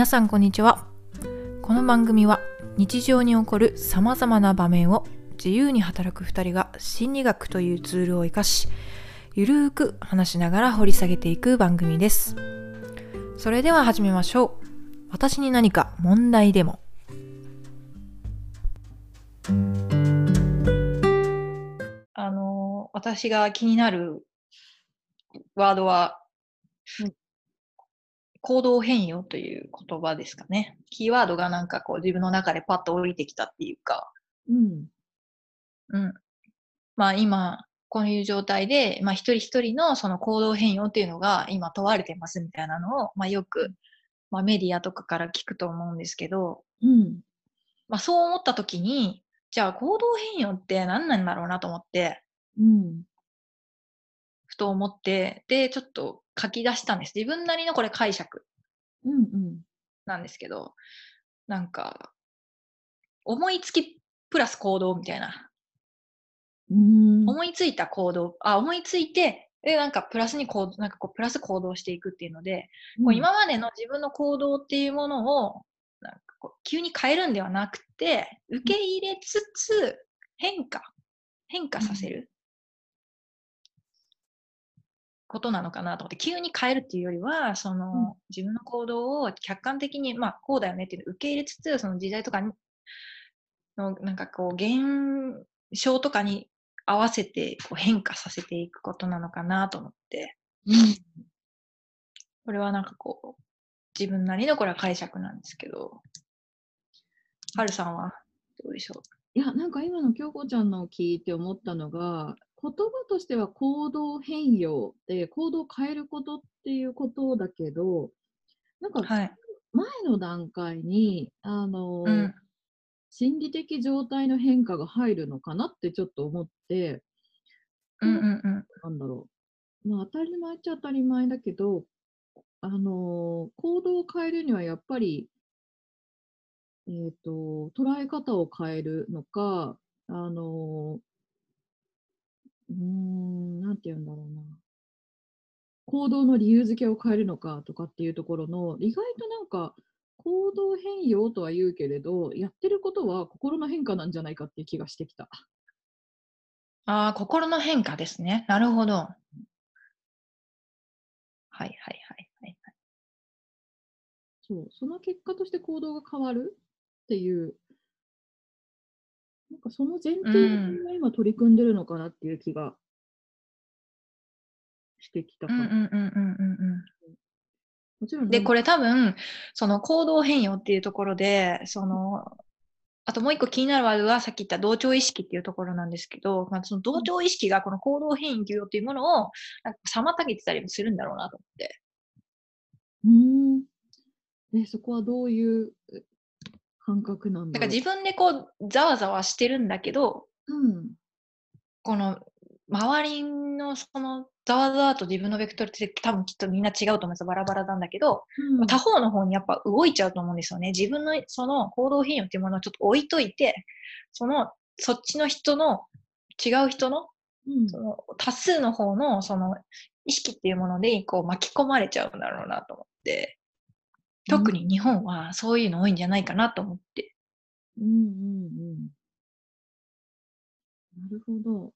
皆さんこんにちは。この番組は日常に起こるさまざまな場面を自由に働く2人が心理学というツールを生かしゆるーく話しながら掘り下げていく番組です。それでは始めましょう。私に何か問題でも。あの私が気になるワードは、うん行動変容という言葉ですかね。キーワードがなんかこう自分の中でパッと降りてきたっていうか、うん。うん。まあ今、こういう状態で、まあ一人一人のその行動変容っていうのが今問われてますみたいなのを、まあよく、まあメディアとかから聞くと思うんですけど、うん。まあそう思った時に、じゃあ行動変容って何なんだろうなと思って、うん。ふと思って、で、ちょっと書き出したんです。自分なりのこれ解釈うん。うん。なんですけど、なんか、思いつきプラス行動みたいな。うん。思いついた行動、あ、思いついて、で、なんかプラスに行動、なんかこう、プラス行動していくっていうので、こう今までの自分の行動っていうものを、なんかこう急に変えるんではなくて、受け入れつつ、変化、変化させることなのかなと思って、急に変えるっていうよりは、その、うん。自分の行動を客観的に、まあ、こうだよねっていうのを受け入れつつ、その時代とかに、のなんかこう、現象とかに合わせてこう変化させていくことなのかなと思って、うん。これはなんかこう、自分なりのこれは解釈なんですけど、はるさんはどうでしょいや、なんか今の京子ちゃんのを聞いて思ったのが、言葉としては行動変容で行動を変えることっていうことだけど、なんか。前の段階に、あの、うん。心理的状態の変化が入るのかなってちょっと思って、うんうんうん。なんだろう。まあ当たり前っちゃ当たり前だけど、あのー行動を変えるにはやっぱり、えっ、と、捉え方を変えるのか、あのーうーん、なんて言うんだろうな。行動の理由付けを変えるのかとかっていうところの、意外となんか、行動変容とは言うけれど、やってることは心の変化なんじゃないかっていう気がしてきた。ああ、心の変化ですね。なるほど。はいはいはいはい。そう、その結果として行動が変わるっていう、なんかその前提で今取り組んでるのかなっていう気がしてきたかんうんうんうんうんうん。で、もちろんなんこれ多分、その行動変容っていうところで、その、あともう一個気になるワードはさっき言った同調意識っていうところなんですけど、まあ、その同調意識がこの行動変容っていうものをなんか妨げてたりもするんだろうなと思って。うーん。ね、そこはどういうえ感覚なんだ。だから自分でこう、ざわざわしてるんだけど、うん。この周りのそのざわざわと自分のベクトルって多分きっとみんな違うと思います。バラバラなんだけど、うん他方の方にやっぱ動いちゃうと思うんですよね。自分のその行動変容っていうものをちょっと置いといて、そのそっちの人の違う人のうんその多数の方のその意識っていうものでこう巻き込まれちゃうんだろうなと思って、特に日本はそういうの多いんじゃないかなと思って。うんうんうん。なるほど。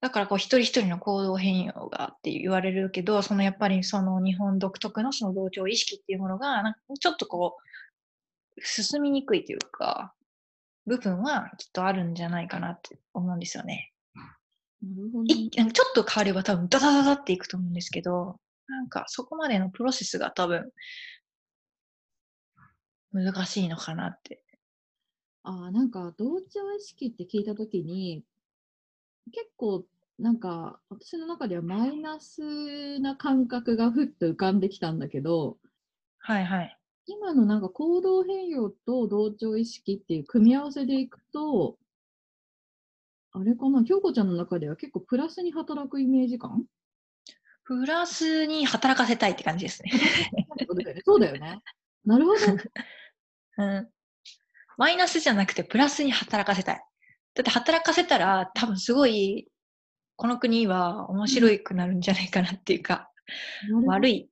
だからこう一人一人の行動変容がって言われるけど、そのやっぱりその日本独特のその同調意識っていうものが、なんかちょっとこう、進みにくいというか、部分はきっとあるんじゃないかなって思うんですよね。なるほど。いちょっと変われば多分ダダダダっていくと思うんですけど、なんかそこまでのプロセスが多分難しいのかなって。ああ、なんか同調意識って聞いたときに、結構なんか私の中ではマイナスな感覚がふっと浮かんできたんだけど、はいはい。今のなんか行動変容と同調意識っていう組み合わせでいくと、あれかな、京子ちゃんの中では結構プラスに働くイメージ感プラスに働かせたいって感じですね。そうだよね。なるほど。うん。マイナスじゃなくてプラスに働かせたい。だって働かせたら多分すごいこの国は面白くなるんじゃないかなっていうか、悪い、ね。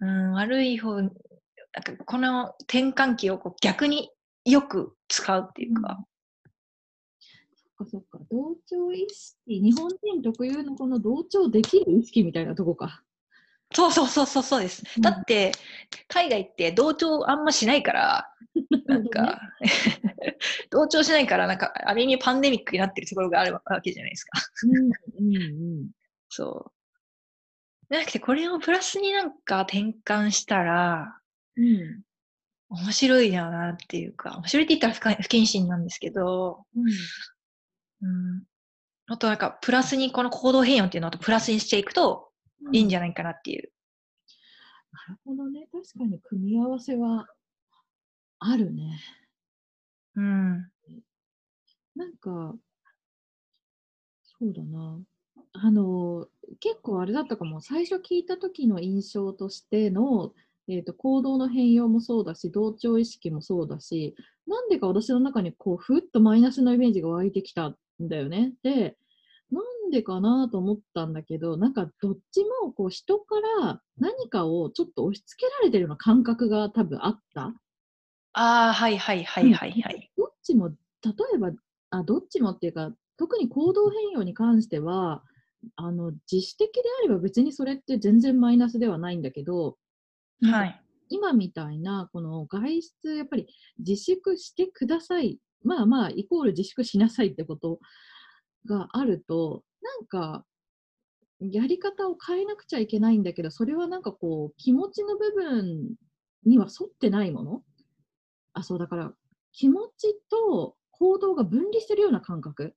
うん、悪い方、なんかこの転換期をこう逆によく使うっていうか、かそっか。同調意識、日本人特有のこの同調できる意識みたいなとこか。そうそうそうそうそうです。うんだって、海外って同調あんましないから、なんか、同調しないから、なんか、ある意味パンデミックになってるところがあるわけじゃないですか。うんうんうん。そう。じゃなくて、これをプラスになんか転換したら、うん面白いよなっていうか、面白いって言ったら不可不謹慎なんですけど、うんうん。あとなんか、プラスにこの行動変容っていうのをプラスにしていくといいんじゃないかなっていう。なるほどね。確かに組み合わせはあるね。うん。なんか、そうだな。あの、結構あれだったかも。最初聞いた時の印象としての、えーと、行動の変容もそうだし、同調意識もそうだし、なんでか私の中にこう、ふっとマイナスのイメージが湧いてきたんだよね。で、なんでかなと思ったんだけど、なんかどっちもこう人から何かをちょっと押し付けられてるような感覚が多分あった。ああ、はいはいはいはいはい。どっちも、例えば、あ、どっちもっていうか、特に行動変容に関しては、あの、自主的であれば別にそれって全然マイナスではないんだけど、はい。今みたいな、この外出、やっぱり自粛してください。まあまあ、イコール自粛しなさいってことがあると、なんか、やり方を変えなくちゃいけないんだけど、それはなんかこう、気持ちの部分には沿ってないもの？あ、そう、だから、気持ちと行動が分離してるような感覚？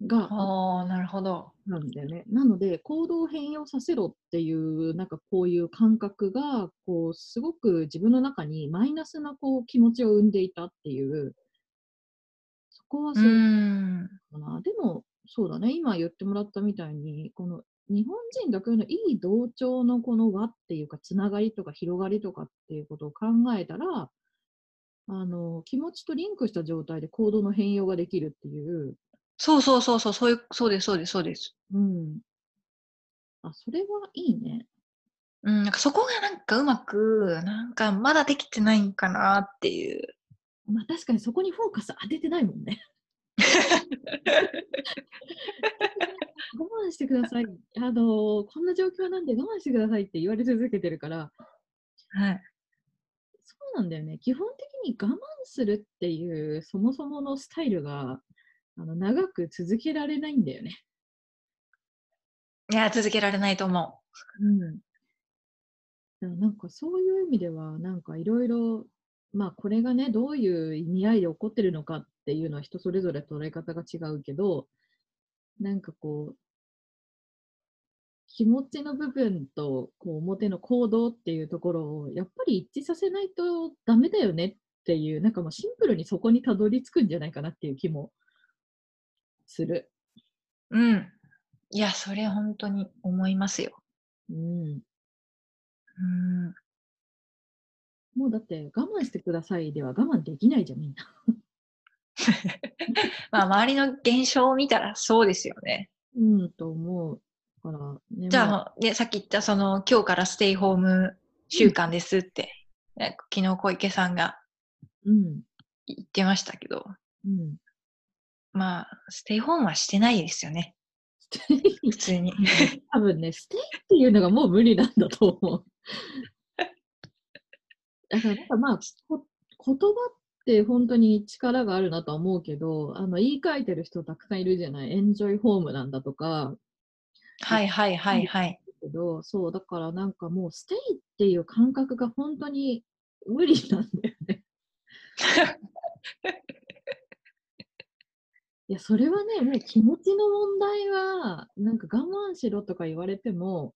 がああ、なるほど。なんだよね。なので、行動を変容させろっていう、なんかこういう感覚が、こう、すごく自分の中にマイナスなこう気持ちを生んでいたっていう、そこはうそうん。かな。でも、そうだね、今言ってもらったみたいに、この日本人特有のいい同調のこの輪っていうか、つながりとか広がりとかっていうことを考えたら、あの気持ちとリンクした状態で行動の変容ができるっていう、そうそうそうそう、そういう、そうです、そうです、そうです。うん。あ、それはいいね。うん、なんかそこがなんかうまく、なんかまだできてないんかなっていう。まあ確かにそこにフォーカス当ててないもんね。我慢してください。あの、こんな状況なんで我慢してくださいって言われ続けてるから、はい。そうなんだよね。基本的に我慢するっていう、そもそものスタイルが、あの長く続けられないんだよね。いや、続けられないと思うん。だからなんかそういう意味では、なんかいろいろ、まあこれがね、どういう意味合いで起こってるのかっていうのは人それぞれ捉え方が違うけど、なんかこう、気持ちの部分とこう表の行動っていうところをやっぱり一致させないとダメだよねっていう、なんかもうシンプルにそこにたどり着くんじゃないかなっていう気もする。う。うん。いや、それ本当に思いますよ。うん。うん。もうだって我慢してくださいでは我慢できないじゃん、みんな。まあ、周りの現象を見たらそうですよね。うん、と思う。だから、ね、じゃあ、まあさっき言ったその、今日からステイホーム週間ですって、ね昨日小池さんがうん、言ってましたけど、うん。まあ、ステイホームはしてないですよね。普通に。多分ね、ステイっていうのがもう無理なんだと思う。だから、なんかまあ、こ言葉って本当に力があるなとは思うけど、あの言い換えてる人たくさんいるじゃない？エンジョイホームなんだとか、はいはいはいはい。けど、そう、だからなんかもうステイっていう感覚が本当に無理なんだよね。いや、それはね、もう気持ちの問題は、なんか我慢しろとか言われても、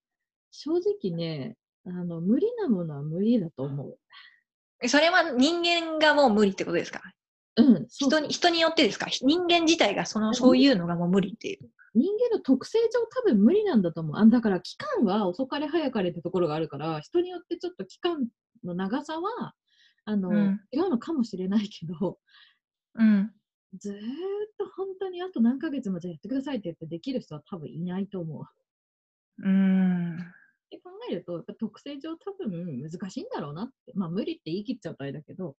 正直ね、あの、無理なものは無理だと思う。それは人間がもう無理ってことですか？うん、人に、人によってですか？人間自体がその、そういうのがもう無理っていう。人間の特性上多分無理なんだと思う。あだから期間は遅かれ早かれってところがあるから、人によってちょっと期間の長さは、あの、うん違うのかもしれないけど、うん。ずーっと本当にあと何ヶ月もじゃあやってくださいって言ってできる人は多分いないと思うーん。って考えると、やっぱ特性上多分難しいんだろうなって。まあ無理って言い切っちゃうとあれだけど、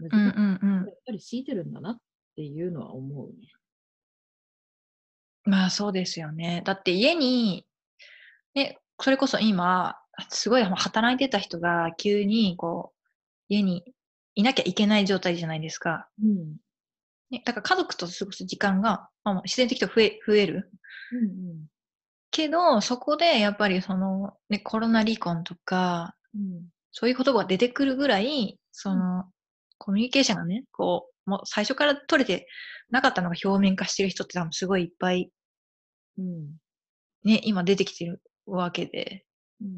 うんうんやっぱり強いてるんだなっていうのは思うね。まあそうですよね。だって家に、ね、それこそ今、すごい働いてた人が急にこう、家にいなきゃいけない状態じゃないですか。うん。ね、だから家族と過ごす時間が、まあ、自然的と増え増える。うんうん。けど、そこでやっぱりその、ね、コロナ離婚とか、うん。そういう言葉が出てくるぐらい、その、コミュニケーションがね、こう、もう最初から取れてなかったのが表面化してる人って多分すごいいっぱいうん。ね、今出てきてるわけで、うん。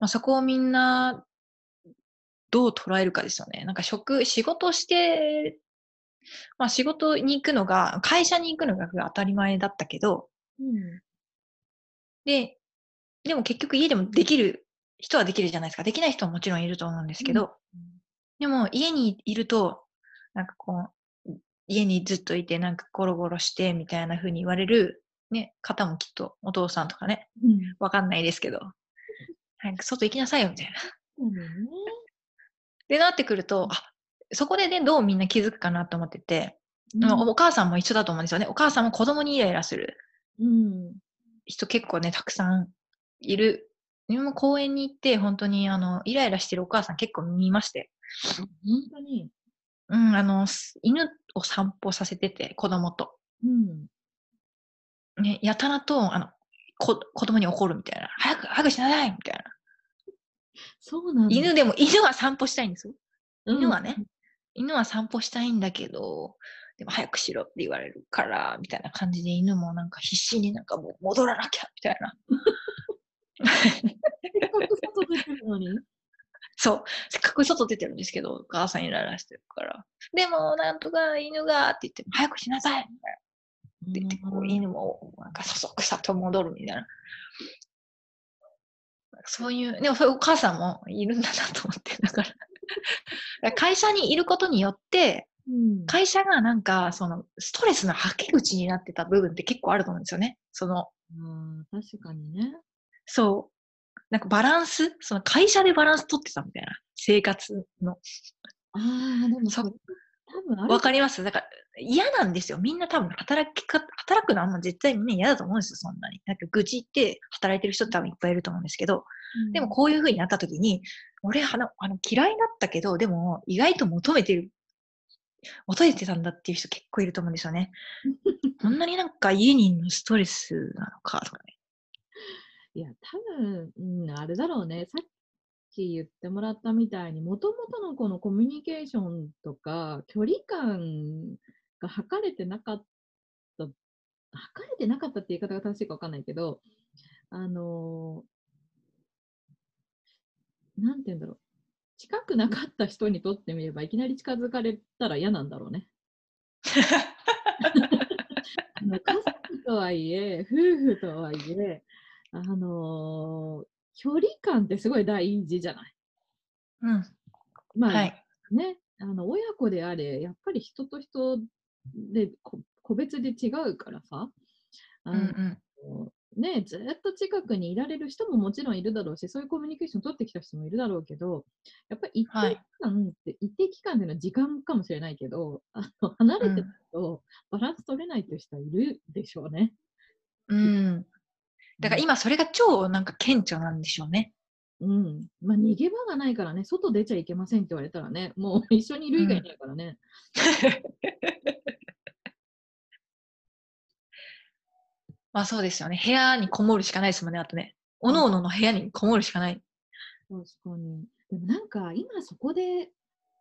まあ、そこをみんなどう捉えるかですよね。なんか職、仕事して、まあ仕事に行くのが、会社に行くのが当たり前だったけど、うん。で、でも結局家でもできる人はできるじゃないですか。できない人はもちろんいると思うんですけど、でも家にいると、なんかこう、家にずっといてなんかゴロゴロしてみたいな風に言われる、ね、方もきっとお父さんとかね、うん。わかんないですけど、なんか外行きなさいよみたいな。でなってくると、あ、そこでね、どうみんな気づくかなと思ってて、まあお母さんも一緒だと思うんですよね。お母さんも子供にイライラするうん。人結構ね、たくさんいる。自分も公園に行って、本当にあの、イライラしてるお母さん結構見まして。本当に。うん、あの、す犬を散歩させてて、子供と。うん。ね、やたらと、あの、こ子供に怒るみたいな。早く、早くしなさいみたいな。そうなんだ。犬でも、犬は散歩したいんですよ。うん犬はね。犬は散歩したいんだけど、でも早くしろって言われるから、みたいな感じで犬もなんか必死になんかもう戻らなきゃ、みたいな。せっかく外出てるのに？そう。せっかく外出てるんですけど、お母さんイライラしてるから。でも、なんとか犬がって言っても、早くしなさいみたいな。って言って、こう犬もなんかそそくさと戻るみたいな。そういう、でもそういうお母さんもいるんだなと思って。だから会社にいることによって、うん。会社がなんか、その、ストレスの吐き口になってた部分って結構あると思うんですよね。その、あー確かにね。そう。なんかバランスその会社でバランス取ってたみたいな。生活の。ああ、でもそそれ多分あるわかりますだから嫌なんですよ。みんな多分働きか、働くのはも絶対みんな嫌だと思うんですよ、そんなに。なんか愚痴って働いてる人って多分いっぱいいると思うんですけど、でもこういう風になった時に、俺あのあの嫌いだったけど、でも意外と求めてる、求めてたんだっていう人結構いると思うんですよね。こんなになんか家にのストレスなのかとかね。いや、多分、うん、あれだろうね。さっき言ってもらったみたいに、もともとのこのコミュニケーションとか、距離感が測れてなかった、測れてなかったって言い方が正しいかわかんないけど、あのーなんて言うんだろう。近くなかった人にとってみれば、いきなり近づかれたら嫌なんだろうね。家族とはいえ、夫婦とはいえ、あのー距離感ってすごい大事じゃない？うん。まあ、はい。ね、あの親子であれ、やっぱり人と人でこ個別で違うからさ、あうんうのん。ね、ずっと近くにいられる人ももちろんいるだろうし、そういうコミュニケーション取ってきた人もいるだろうけど、やっぱり一定期間って、一定期間での時間かもしれないけど、あの離れてるとバランス取れないっていう人はいるでしょうね。うん。だから今それが超なんか顕著なんでしょうね。うん。まあ、逃げ場がないからね、外出ちゃいけませんって言われたらね、もう一緒にいる以外いないからね。まあそうですよね。部屋にこもるしかないですもんね、あとね。おのおのの部屋にこもるしかない。確かに。でもなんか、今そこで、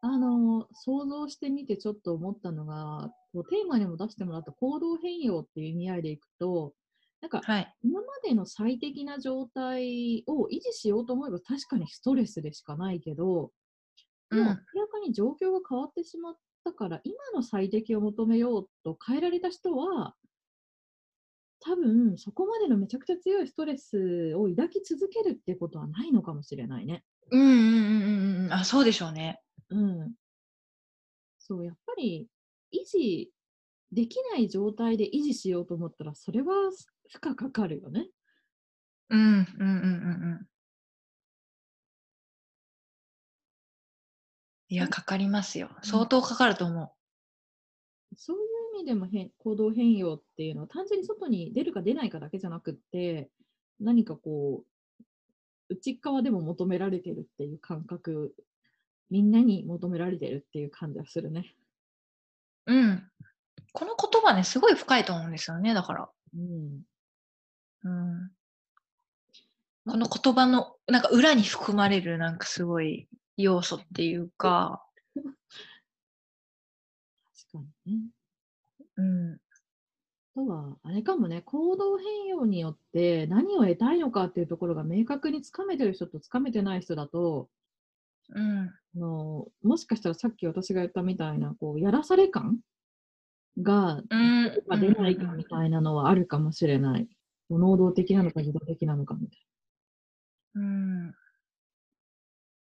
あの、想像してみてちょっと思ったのが、こうテーマにも出してもらった行動変容っていう意味合いでいくと、なんか、はい。今までの最適な状態を維持しようと思えば確かにストレスでしかないけど、もううん明らかに状況が変わってしまったから、今の最適を求めようと変えられた人は、多分そこまでのめちゃくちゃ強いストレスを抱き続けるってことはないのかもしれないね。うんうんうんうんうん。あ、そうでしょうね。うん。そう、やっぱり維持できない状態で維持しようと思ったら、それは負荷かかるよね。うん、うん、うん、うんうん。いや、かかりますよ。相当かかると思そういう意味でも変行動変容っていうのは単純に外に出るか出ないかだけじゃなくって何かこう内側でも求められてるっていう感覚みんなに求められてるっていう感じはするね。う。うん。この言葉ね、すごい深いと思うんですよね、だから。うん、うん。この言葉の、なんか裏に含まれる、なんかすごい要素っていうか、確かにね。うん。あとは、あれかもね、行動変容によって何を得たいのかっていうところが明確につかめてる人とつかめてない人だと、うん。あのもしかしたらさっき私が言ったみたいな、こう、やらされ感がうん出るか出ないかみたいなのはあるかもしれない。能動的なのか自動的なのかみたいうん。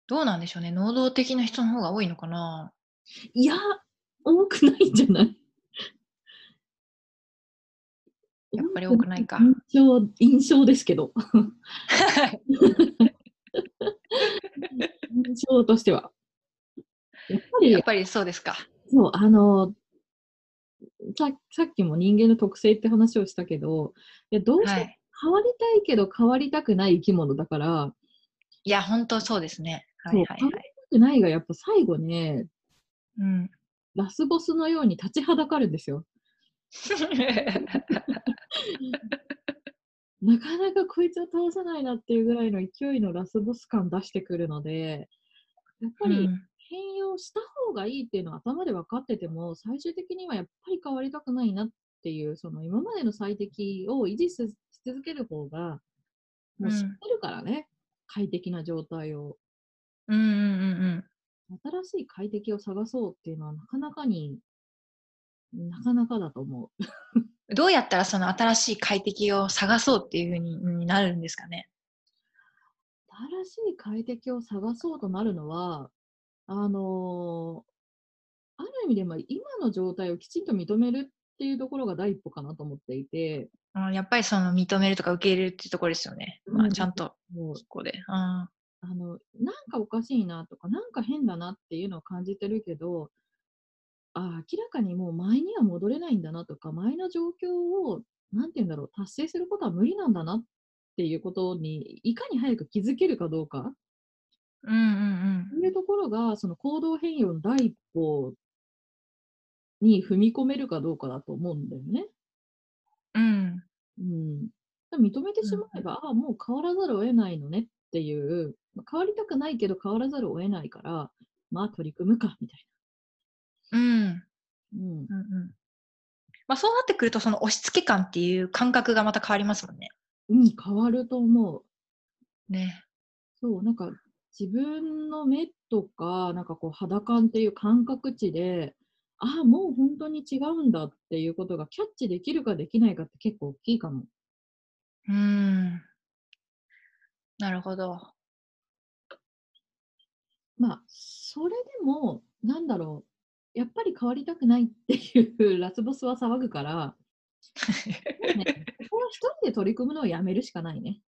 どうなんでしょうね。能動的な人の方が多いのかな。な。いや、多くないんじゃない？やっぱり多くないか印象、印象ですけど。印象としては。やっぱりやっぱりそうですか。そう、あの、ささっきも人間の特性って話をしたけど、いやどうしてもはい。変わりたいけど変わりたくない生き物だから、いや、本当そうですね。はいはいはい。変わりたくないがやっぱ最後ね、うん。ラスボスのように立ちはだかるんですよ。なかなかこいつは倒せないなっていうぐらいの勢いのラスボス感出してくるので、やっぱりうん。変容した方がいいっていうのは頭で分かってても、最終的にはやっぱり変わりたくないなっていう、その今までの最適を維持しし続ける方が、もう知ってるからね、快適な状態を。うんうんうん。新しい快適を探そうっていうのはなかなかに、なかなかだと思う。うん。どうやったらその新しい快適を探そうっていうふうにになるんですかね？新しい快適を探そうとなるのは、あのーある意味でまあ今の状態をきちんと認めるっていうところが第一歩かなと思っていて、うん、やっぱりその認めるとか受け入れるっていうところですよね。まあ、うんちゃんともうここで。うんあのなんかおかしいなとか、なんか変だなっていうのを感じてるけど、あ明らかにもう前には戻れないんだなとか、前の状況を、なんて言うんだろう、達成することは無理なんだなっていうことに、いかに早く気づけるかどうか。うんうんそういうところが、その行動変容の第一歩に踏み込めるかどうかだと思うんだよね。うん。うん。うん。認めてしまえば、ああ、もう変わらざるを得ないのねっていう、まあ変わりたくないけど変わらざるを得ないから、まあ取り組むか、みたいうん。な。うん。うんうん。まあそうなってくると、その押し付け感っていう感覚がまた変わりますもんね。うん、変わると思う。ね。そう、なんか自分の目とか、なんかこう肌感っていう感覚値で、ああ、もう本当に違うんだっていうことがキャッチできるかできないかって結構大きいかも。うん。なるほど。まあ、それでも、なんだろう、やっぱり変わりたくないっていうラスボスは騒ぐから、ね、ここは一人で取り組むのをやめるしかないね。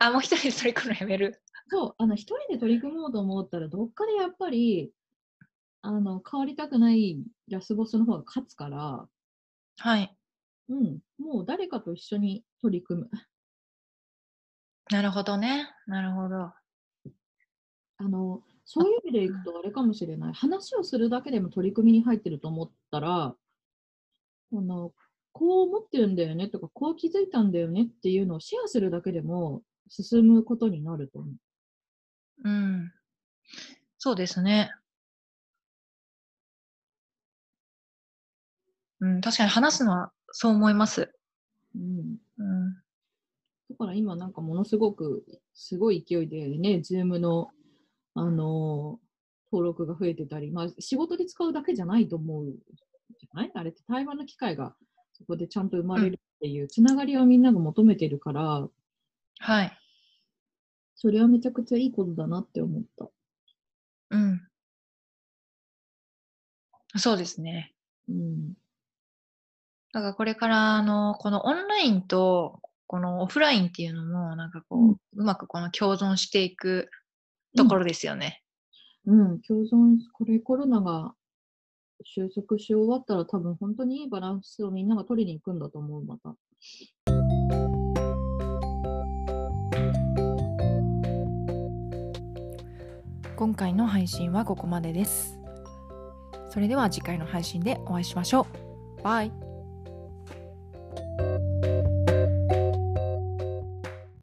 あ、もう一人で取り組むのやめる。そう、あの一人で取り組もうと思ったら、どっかでやっぱり、あの変わりたくないラスボスの方が勝つから、はい。うん、もう誰かと一緒に取り組む。なるほどね。なるほど。あのそういう意味でいくとあれかもしれない。話をするだけでも取り組みに入ってると思ったら、あのこう思ってるんだよねとか、こう気づいたんだよねっていうのをシェアするだけでも進むことになると思う。うん。そうですね。うん、確かに話すのはそう思います。うんうん。だから今なんかものすごく、すごい勢いでね、ズームの、あのー登録が増えてたり、まあ仕事で使うだけじゃないと思うじゃない？あれって対話の機会がそこでちゃんと生まれるっていうつながりをみんなが求めてるから、はい。それはめちゃくちゃいいことだなって思った。うん。そうですね。うん。だからこれから、あの、このオンラインと、このオフラインっていうのもなんかこう、うまくこの共存していくところですよね。うん、共存、これコロナが収束し終わったら多分本当にいいバランスをみんなが取りに行くんだと思う、また。今回の配信はここまでです。それでは次回の配信でお会いしましょう。バイ